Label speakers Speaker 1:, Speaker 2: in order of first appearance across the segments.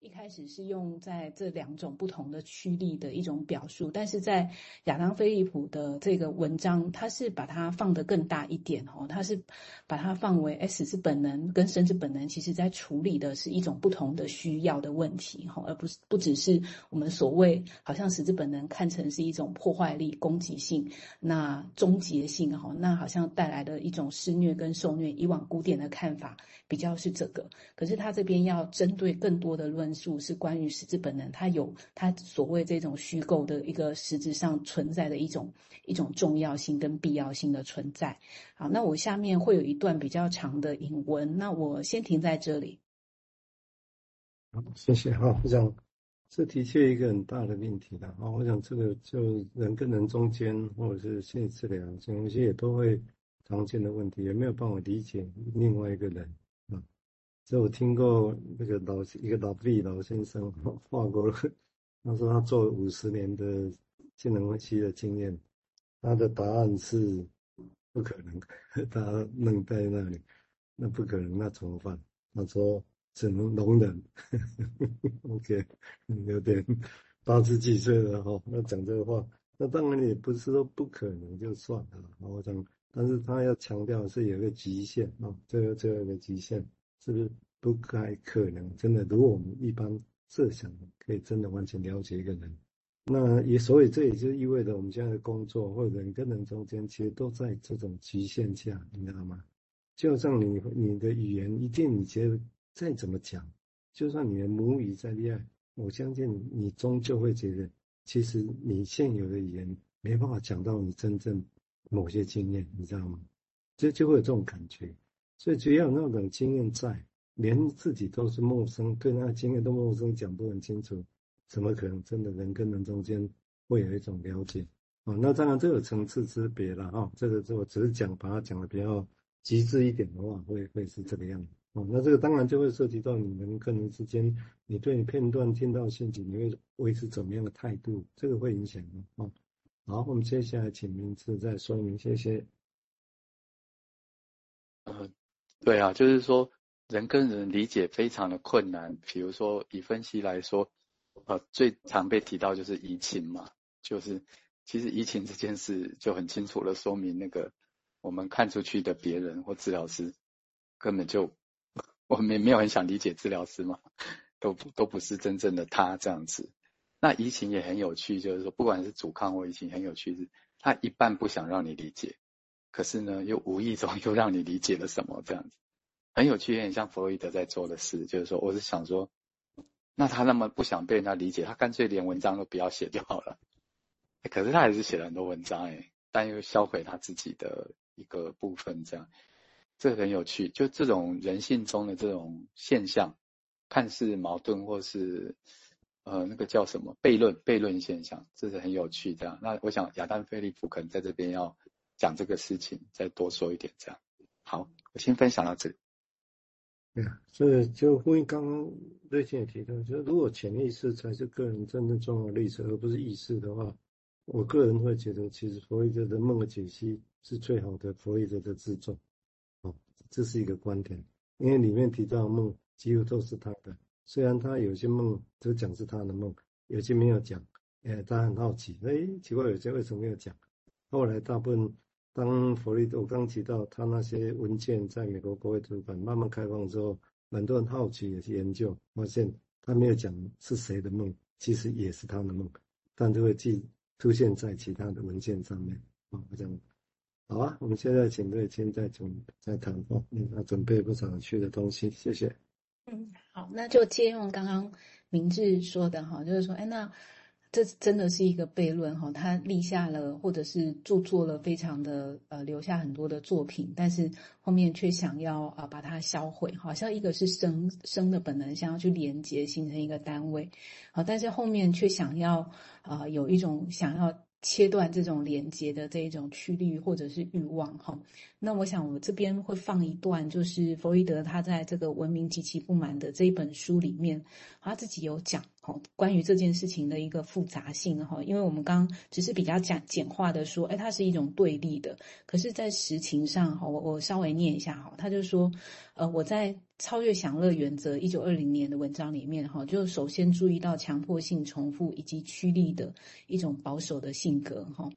Speaker 1: 一开始是用在这两种不同的驱力的一种表述，但是在亚当·菲利普的这个文章，他是把它放得更大一点哦，他是把它放为死之本能跟生之本能，其实在处理的是一种不同的需要的问题哈，而不是不只是我们所谓好像死之本能看成是一种破坏力、攻击性、那终结性哈，那好像带来的一种施虐跟受虐。以往古典的看法比较是这个，可是他这边要针对更多的论。述是关于实质本能，它有它所谓这种虚构的一个实质上存在的一种一种重要性跟必要性的存在。好，那我下面会有一段比较长的引文，那我先停在这里。
Speaker 2: 好，谢谢。好，我想这的确一个很大的命题的。好，我想这个就人跟人中间，或者是心理治疗，这些也都会常见的问题，也没有办法理解另外一个人啊。所以我听过那个老一个老毕老先生，画过，他说他做五十年的精神分析的经验，他的答案是不可能，他愣在那里，那不可能，那怎么办？他说只能容忍。OK，有点八十几岁了哈，那讲这个话，那当然也不是说不可能就算了，我讲，但是他要强调是有个极限啊，这个这个有个极限。是不是不该可能？真的，如果我们一般设想，可以真的完全了解一个人，那也所以这也就意味着我们现在的工作或者人跟人中间，其实都在这种局限下，你知道吗？就像你你的语言，一定你觉得再怎么讲，就算你的母语再厉害，我相信你终究会觉得，其实你现有的语言没办法讲到你真正某些经验，你知道吗？就就会有这种感觉。所以只要有那种经验在，连自己都是陌生，对那个经验都陌生，讲不很清楚，怎么可能真的人跟人中间会有一种了解啊？那当然这有层次之别了哈。这个这我只是讲把它讲的比较极致一点的话，会会是这个样子哦。那这个当然就会涉及到你们跟人之间，你对你片段听到信息，你会维持怎么样的态度，这个会影响啊。好，我们接下来请明志再说明，谢谢。
Speaker 3: 嗯。对啊，就是说人跟人理解非常的困难。比如说以分析来说，呃，最常被提到就是移情嘛，就是其实移情这件事就很清楚的说明，那个我们看出去的别人或治疗师根本就 我们也没有很想理解治疗师嘛，都都不是真正的他这样子。那移情也很有趣，就是说不管是阻抗或移情，很有趣是，他一半不想让你理解。可是呢，又无意中又让你理解了什么，这样子很有趣，很像弗洛伊德在做的事，就是说，我是想说，那他那么不想被人家理解，他干脆连文章都不要写就好了。可是他还是写了很多文章，哎，但又销毁他自己的一个部分，这样，这很有趣。就这种人性中的这种现象，看似矛盾或是呃那个叫什么悖论悖论现象，这是很有趣。这样，那我想亚当·菲利普可能在这边要。讲这个事情，再多说一点，这样。好，我先分享到这里。
Speaker 2: 对啊，所以就呼应刚刚瑞青也提到，就是如果潜意识才是个人真正重要的历程，而不是意识的话，我个人会觉得，其实弗洛伊德的梦的解析是最好的弗洛伊德的自传。哦，这是一个观点，因为里面提到的梦几乎都是他的，虽然他有些梦只讲是他的梦，有些没有讲。哎，他很好奇，哎，奇怪，有些为什么没有讲？后来大部分。当弗洛伊德我刚提到他那些文件在美国国会图书馆慢慢开放之后，很多人好奇也去研究，发现他没有讲是谁的梦，其实也是他的梦，但就会记出现在其他的文件上面。啊，这样好啊，我们现在请瑞青再准在谈话，嗯，他准备不少有趣的东西，谢谢。
Speaker 1: 嗯，好，那就借用刚刚明志说的哈，就是说，哎，那。这真的是一个悖论哈，他立下了或者是著作了非常的呃，留下很多的作品，但是后面却想要啊把它销毁，好像一个是生生的本能，想要去连接形成一个单位，好，但是后面却想要啊有一种想要。切断这种连接的这一种驱力或者是欲望哈，那我想我这边会放一段，就是弗洛伊德他在这个《文明及其不满》的这一本书里面，他自己有讲哦，关于这件事情的一个复杂性哈，因为我们刚只是比较讲简化的说，哎，它是一种对立的，可是，在实情上哈，我我稍微念一下哈，他就说，呃，我在超越享乐原则，一九二零年的文章里面，哈，就首先注意到强迫性重复以及趋利的一种保守的性格，哈。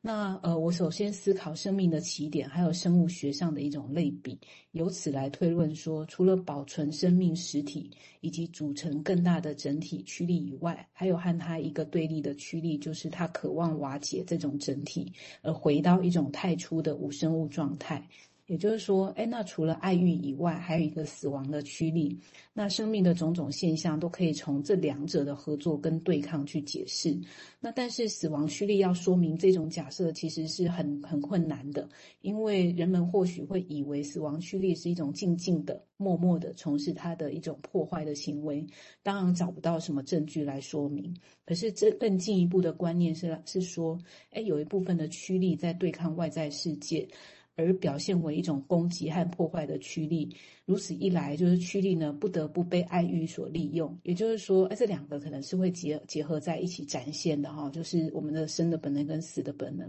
Speaker 1: 那呃，我首先思考生命的起点，还有生物学上的一种类比，由此来推论说，除了保存生命实体以及组成更大的整体趋利以外，还有和它一个对立的趋利，就是它渴望瓦解这种整体，而回到一种太初的无生物状态。也就是说，哎，那除了爱欲以外，还有一个死亡的驱力。那生命的种种现象都可以从这两者的合作跟对抗去解释。那但是死亡驱力要说明这种假设，其实是很很困难的，因为人们或许会以为死亡驱力是一种静静的、默默的从事它的一种破坏的行为，当然找不到什么证据来说明。可是这更进一步的观念是是说，哎，有一部分的驱力在对抗外在世界。而表现为一种攻击和破坏的驱力，如此一来，就是驱力呢不得不被爱欲所利用。也就是说，哎，这两个可能是会结结合在一起展现的哈，就是我们的生的本能跟死的本能。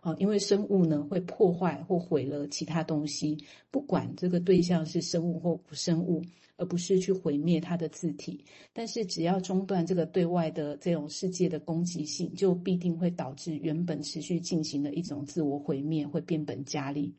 Speaker 1: 啊，因为生物呢会破坏或毁了其他东西，不管这个对象是生物或不生物。而不是去毁灭它的字体，但是只要中断这个对外的这种世界的攻击性，就必定会导致原本持续进行的一种自我毁灭会变本加厉。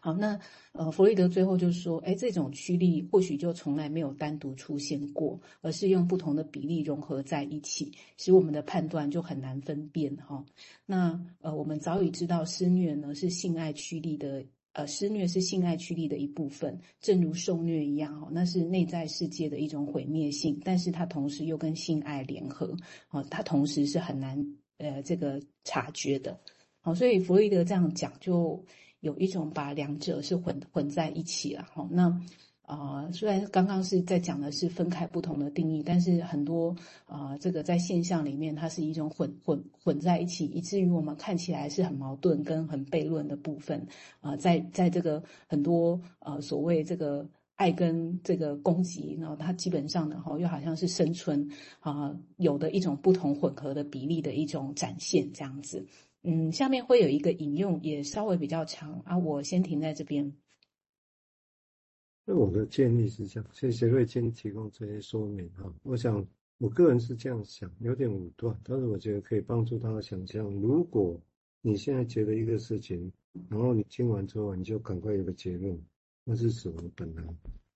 Speaker 1: 好，那呃，弗洛伊德最后就说，哎，这种趋利或许就从来没有单独出现过，而是用不同的比例融合在一起，使我们的判断就很难分辨哈。那呃，我们早已知道施虐呢是性爱趋利的。呃，施虐是性爱驱力的一部分，正如受虐一样，那是内在世界的一种毁灭性，但是它同时又跟性爱联合，哦，它同时是很难呃这个察觉的，好，所以弗洛伊德这样讲，就有一种把两者是混混在一起了，好，那。啊、虽然刚刚是在讲的是分开不同的定义，但是很多啊、这个在现象里面，它是一种混混混在一起，以至于我们看起来是很矛盾跟很悖论的部分啊、在在这个很多呃所谓这个爱跟这个攻击，然后它基本上呢，哈，又好像是生存啊、有的一种不同混合的比例的一种展现这样子。嗯，下面会有一个引用，也稍微比较长啊，我先停在这边。
Speaker 2: 那我的建议是这样，谢谢瑞金提供这些说明哈。我想我个人是这样想，有点武断，但是我觉得可以帮助大家想象。如果你现在觉得一个事情，然后你听完之后你就赶快有个结论，那是死亡本能。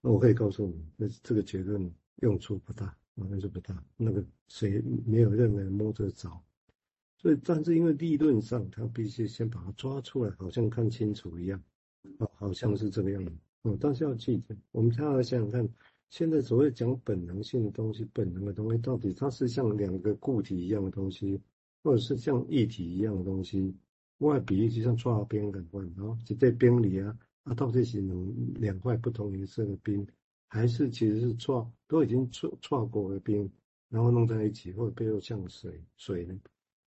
Speaker 2: 那我可以告诉你，那这个结论用处不大，啊，那就不大。那个谁没有任何人摸着着。所以，但是因为理论上他必须先把它抓出来，好像看清楚一样，啊，好像是这个样子。哦，但是要记得，我们常常想想看，现在所谓讲本能性的东西，本能的东西到底它是像两个固体一样的东西，或者是像液体一样的东西？外比例就像剉冰感官，然后就在冰里啊，啊，到底是能两块不同颜色的冰，还是其实是剉都已经剉剉过的冰，然后弄在一起，或者背后像水水呢？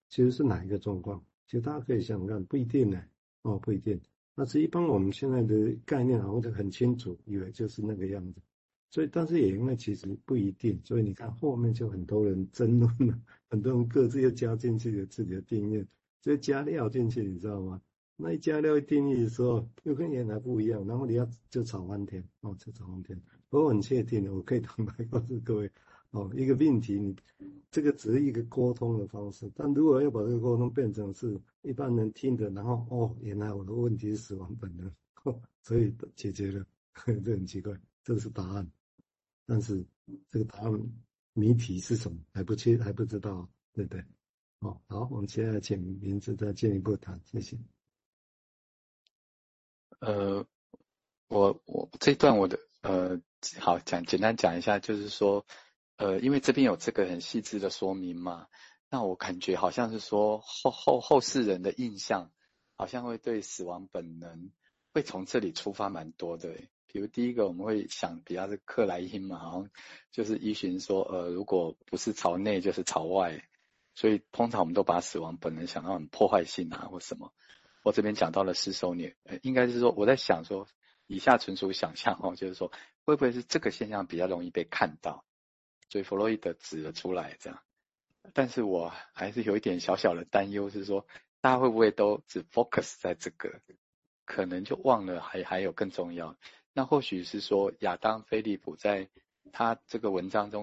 Speaker 2: 其实是哪一个状况？其实大家可以想想看，不一定呢，哦，不一定。那是一般我们现在的概念好像就很清楚，以为就是那个样子，所以但是也因为其实不一定，所以你看后面就很多人争论了，很多人各自又加进去了自己的定义，就加料进去，你知道吗？那一加料一定义的时候又跟原来不一样，然后你要就吵翻天哦，就吵翻天。不过我很确定的，我可以坦白告诉各位。哦，一个命题，你这个只是一个沟通的方式，但如果要把这个沟通变成是一般人听的，然后哦，原来我的问题是死亡本能，所以解决了，这很奇怪，这是答案，但是这个答案谜题是什么还不清还不知道，对不对？哦，好，我们现在请明智再进一步谈，谢谢。
Speaker 3: 呃，我我这段我的呃，好讲简单讲一下，就是说。呃，因为这边有这个很细致的说明嘛，那我感觉好像是说后后后世人的印象，好像会对死亡本能会从这里出发蛮多的。比如第一个我们会想比较是克莱因嘛，好像就是依循说，呃，如果不是朝内就是朝外，所以通常我们都把死亡本能想到很破坏性啊或什么。我这边讲到了施受虐，呃，应该是说我在想说，以下纯属想象哦，就是说会不会是这个现象比较容易被看到？所以弗洛伊德指了出来，这样，但是我还是有一点小小的担忧，是说大家会不会都只 focus 在这个，可能就忘了还还有更重要。那或许是说亚当·菲利普在他这个文章中